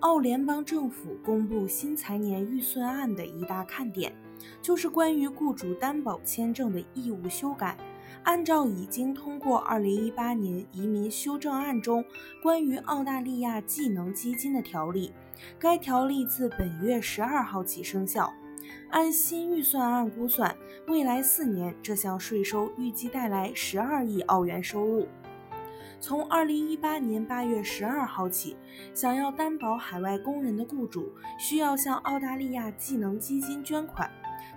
澳联邦政府公布新财年预算案的一大看点，就是关于雇主担保签证的义务修改。按照已经通过2018年移民修正案中关于澳大利亚技能基金的条例，该条例自本月十二号起生效。按新预算案估算，未来四年这项税收预计带来十二亿澳元收入。从二零一八年八月十二号起，想要担保海外工人的雇主需要向澳大利亚技能基金捐款，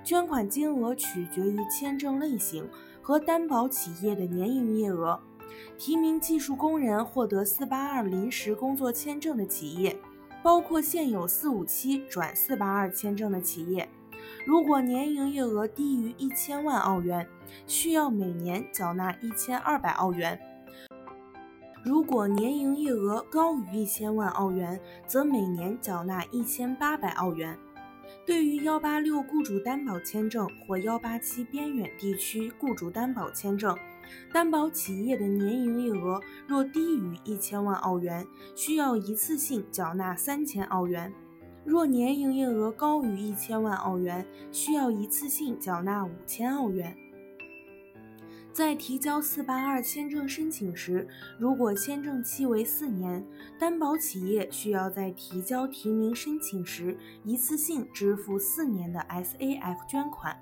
捐款金额取决于签证类型和担保企业的年营业额。提名技术工人获得四八二临时工作签证的企业，包括现有四五七转四八二签证的企业，如果年营业额低于一千万澳元，需要每年缴纳一千二百澳元。如果年营业额高于一千万澳元，则每年缴纳一千八百澳元。对于幺八六雇主担保签证或幺八七边远地区雇主担保签证，担保企业的年营业额若低于一千万澳元，需要一次性缴纳三千澳元；若年营业额高于一千万澳元，需要一次性缴纳五千澳元。在提交四八二签证申请时，如果签证期为四年，担保企业需要在提交提名申请时一次性支付四年的 SAF 捐款。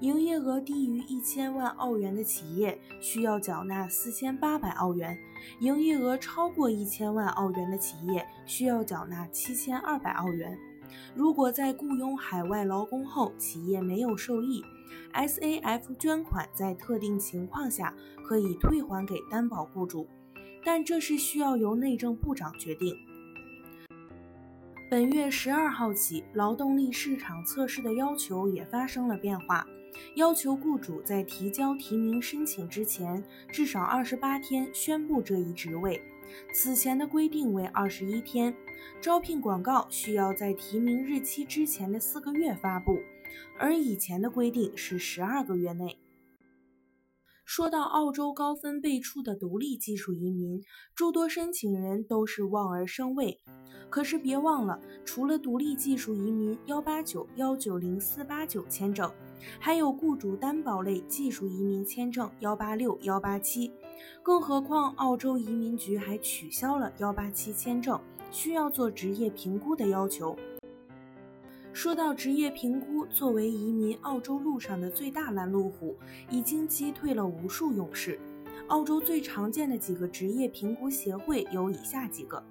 营业额低于一千万澳元的企业需要缴纳四千八百澳元，营业额超过一千万澳元的企业需要缴纳七千二百澳元。如果在雇佣海外劳工后，企业没有受益，SAF 捐款在特定情况下可以退还给担保雇主，但这是需要由内政部长决定。本月十二号起，劳动力市场测试的要求也发生了变化，要求雇主在提交提名申请之前至少二十八天宣布这一职位。此前的规定为二十一天，招聘广告需要在提名日期之前的四个月发布，而以前的规定是十二个月内。说到澳洲高分辈出的独立技术移民，诸多申请人都是望而生畏。可是别忘了，除了独立技术移民幺八九幺九零四八九签证，还有雇主担保类技术移民签证幺八六幺八七。更何况，澳洲移民局还取消了幺八七签证需要做职业评估的要求。说到职业评估，作为移民澳洲路上的最大拦路虎，已经击退了无数勇士。澳洲最常见的几个职业评估协会有以下几个：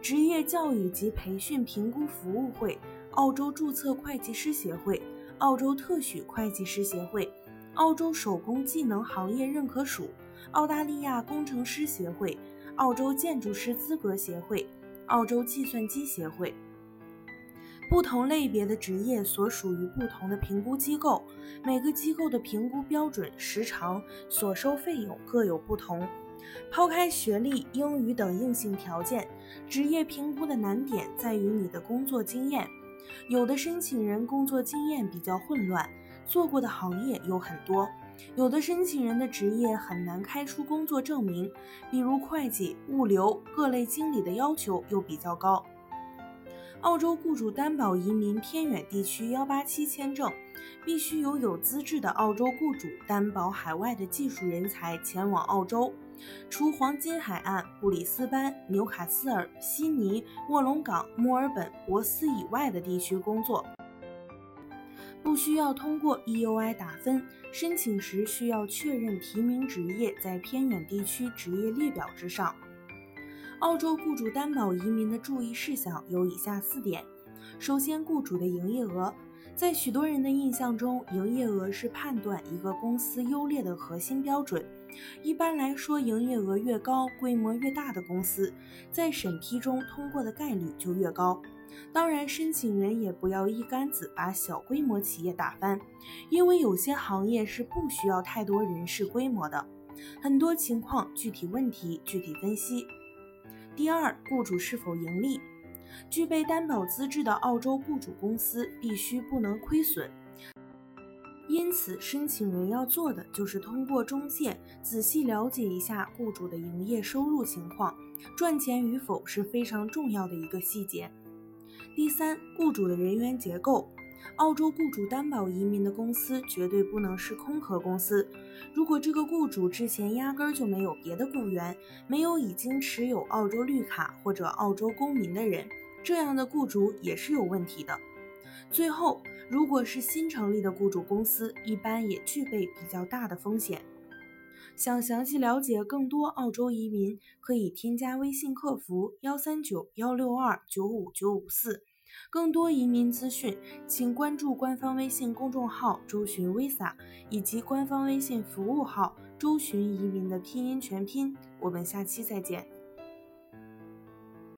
职业教育及培训评估服务会、澳洲注册会计师协会、澳洲特许会计师协会、澳洲手工技能行业认可署、澳大利亚工程师协会、澳洲建筑师资格协会、澳洲计算机协会。不同类别的职业所属于不同的评估机构，每个机构的评估标准、时长、所收费用各有不同。抛开学历、英语等硬性条件，职业评估的难点在于你的工作经验。有的申请人工作经验比较混乱，做过的行业有很多；有的申请人的职业很难开出工作证明，比如会计、物流各类经理的要求又比较高。澳洲雇主担保移民偏远地区幺八七签证，必须由有资质的澳洲雇主担保海外的技术人才前往澳洲，除黄金海岸、布里斯班、纽卡斯尔、悉尼、卧龙岗、墨尔本、博斯以外的地区工作，不需要通过 EUI 打分。申请时需要确认提名职业在偏远地区职业列表之上。澳洲雇主担保移民的注意事项有以下四点：首先，雇主的营业额，在许多人的印象中，营业额是判断一个公司优劣的核心标准。一般来说，营业额越高、规模越大的公司，在审批中通过的概率就越高。当然，申请人也不要一竿子把小规模企业打翻，因为有些行业是不需要太多人事规模的。很多情况具体问题具体分析。第二，雇主是否盈利？具备担保资质的澳洲雇主公司必须不能亏损。因此，申请人要做的就是通过中介仔细了解一下雇主的营业收入情况，赚钱与否是非常重要的一个细节。第三，雇主的人员结构。澳洲雇主担保移民的公司绝对不能是空壳公司。如果这个雇主之前压根儿就没有别的雇员，没有已经持有澳洲绿卡或者澳洲公民的人，这样的雇主也是有问题的。最后，如果是新成立的雇主公司，一般也具备比较大的风险。想详细了解更多澳洲移民，可以添加微信客服幺三九幺六二九五九五四。更多移民资讯，请关注官方微信公众号“周巡 Visa” 以及官方微信服务号“周巡移民”的拼音全拼。我们下期再见。